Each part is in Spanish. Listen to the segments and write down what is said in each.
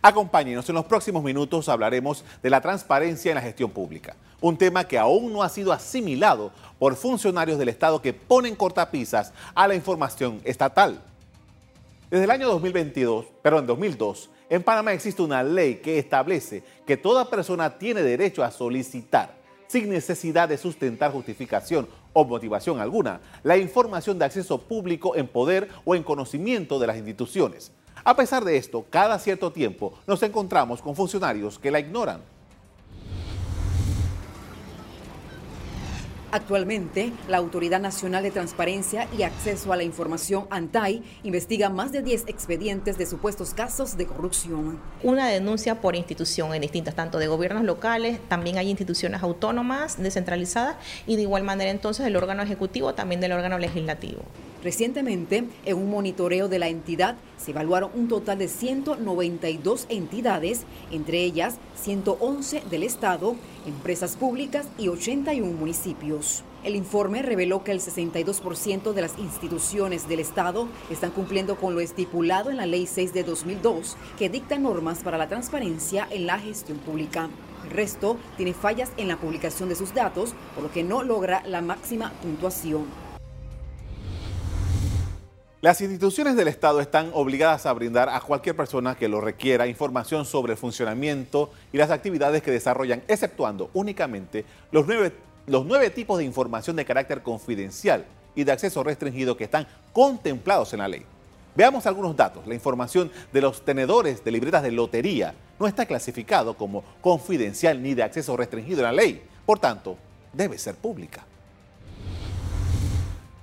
Acompáñenos, en los próximos minutos hablaremos de la transparencia en la gestión pública, un tema que aún no ha sido asimilado por funcionarios del Estado que ponen cortapisas a la información estatal. Desde el año 2022, pero en 2002, en Panamá existe una ley que establece que toda persona tiene derecho a solicitar, sin necesidad de sustentar justificación o motivación alguna, la información de acceso público en poder o en conocimiento de las instituciones. A pesar de esto, cada cierto tiempo nos encontramos con funcionarios que la ignoran. Actualmente, la Autoridad Nacional de Transparencia y Acceso a la Información, ANTAI, investiga más de 10 expedientes de supuestos casos de corrupción. Una denuncia por institución en distintas, tanto de gobiernos locales, también hay instituciones autónomas, descentralizadas, y de igual manera entonces del órgano ejecutivo, también del órgano legislativo. Recientemente, en un monitoreo de la entidad, se evaluaron un total de 192 entidades, entre ellas 111 del Estado, empresas públicas y 81 municipios. El informe reveló que el 62% de las instituciones del Estado están cumpliendo con lo estipulado en la Ley 6 de 2002, que dicta normas para la transparencia en la gestión pública. El resto tiene fallas en la publicación de sus datos, por lo que no logra la máxima puntuación. Las instituciones del Estado están obligadas a brindar a cualquier persona que lo requiera información sobre el funcionamiento y las actividades que desarrollan, exceptuando únicamente los nueve, los nueve tipos de información de carácter confidencial y de acceso restringido que están contemplados en la ley. Veamos algunos datos. La información de los tenedores de libretas de lotería no está clasificado como confidencial ni de acceso restringido en la ley. Por tanto, debe ser pública.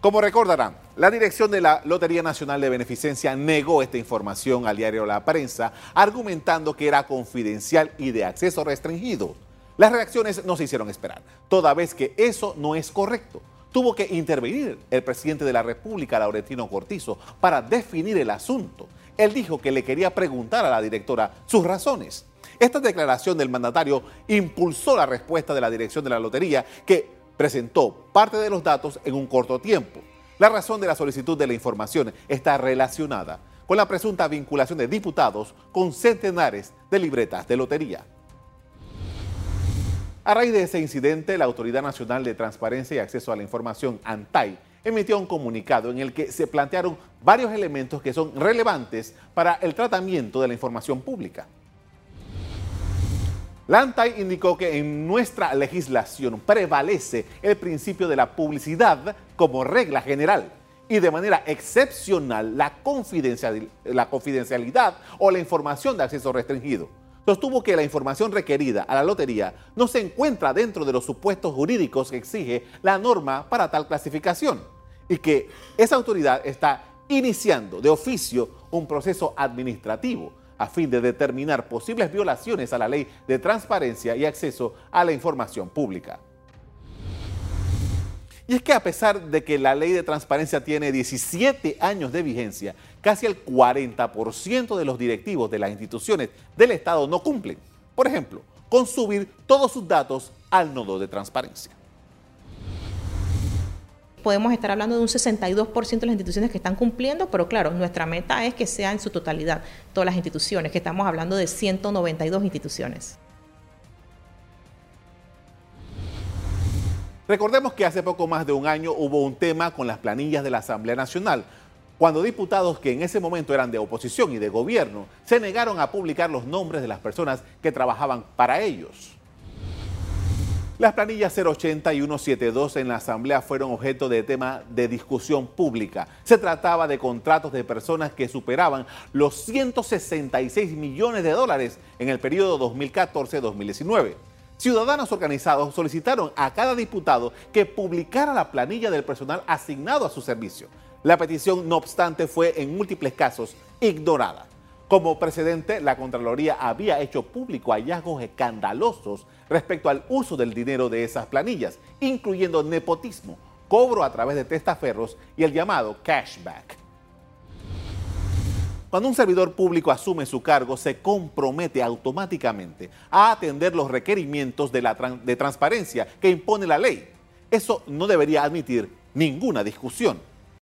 Como recordarán, la dirección de la Lotería Nacional de Beneficencia negó esta información al diario La Prensa, argumentando que era confidencial y de acceso restringido. Las reacciones no se hicieron esperar, toda vez que eso no es correcto. Tuvo que intervenir el presidente de la República, Laurentino Cortizo, para definir el asunto. Él dijo que le quería preguntar a la directora sus razones. Esta declaración del mandatario impulsó la respuesta de la dirección de la lotería, que presentó parte de los datos en un corto tiempo. La razón de la solicitud de la información está relacionada con la presunta vinculación de diputados con centenares de libretas de lotería. A raíz de ese incidente, la Autoridad Nacional de Transparencia y Acceso a la Información, ANTAI, emitió un comunicado en el que se plantearon varios elementos que son relevantes para el tratamiento de la información pública. Lantay indicó que en nuestra legislación prevalece el principio de la publicidad como regla general y de manera excepcional la confidencialidad o la información de acceso restringido. Sostuvo que la información requerida a la lotería no se encuentra dentro de los supuestos jurídicos que exige la norma para tal clasificación y que esa autoridad está iniciando de oficio un proceso administrativo a fin de determinar posibles violaciones a la ley de transparencia y acceso a la información pública. Y es que a pesar de que la ley de transparencia tiene 17 años de vigencia, casi el 40% de los directivos de las instituciones del Estado no cumplen. Por ejemplo, con subir todos sus datos al nodo de transparencia podemos estar hablando de un 62% de las instituciones que están cumpliendo, pero claro, nuestra meta es que sea en su totalidad todas las instituciones, que estamos hablando de 192 instituciones. Recordemos que hace poco más de un año hubo un tema con las planillas de la Asamblea Nacional, cuando diputados que en ese momento eran de oposición y de gobierno se negaron a publicar los nombres de las personas que trabajaban para ellos. Las planillas 080 y 172 en la Asamblea fueron objeto de tema de discusión pública. Se trataba de contratos de personas que superaban los 166 millones de dólares en el periodo 2014-2019. Ciudadanos organizados solicitaron a cada diputado que publicara la planilla del personal asignado a su servicio. La petición, no obstante, fue en múltiples casos ignorada. Como precedente, la Contraloría había hecho público hallazgos escandalosos respecto al uso del dinero de esas planillas, incluyendo nepotismo, cobro a través de testaferros y el llamado cashback. Cuando un servidor público asume su cargo, se compromete automáticamente a atender los requerimientos de, de transparencia que impone la ley. Eso no debería admitir ninguna discusión.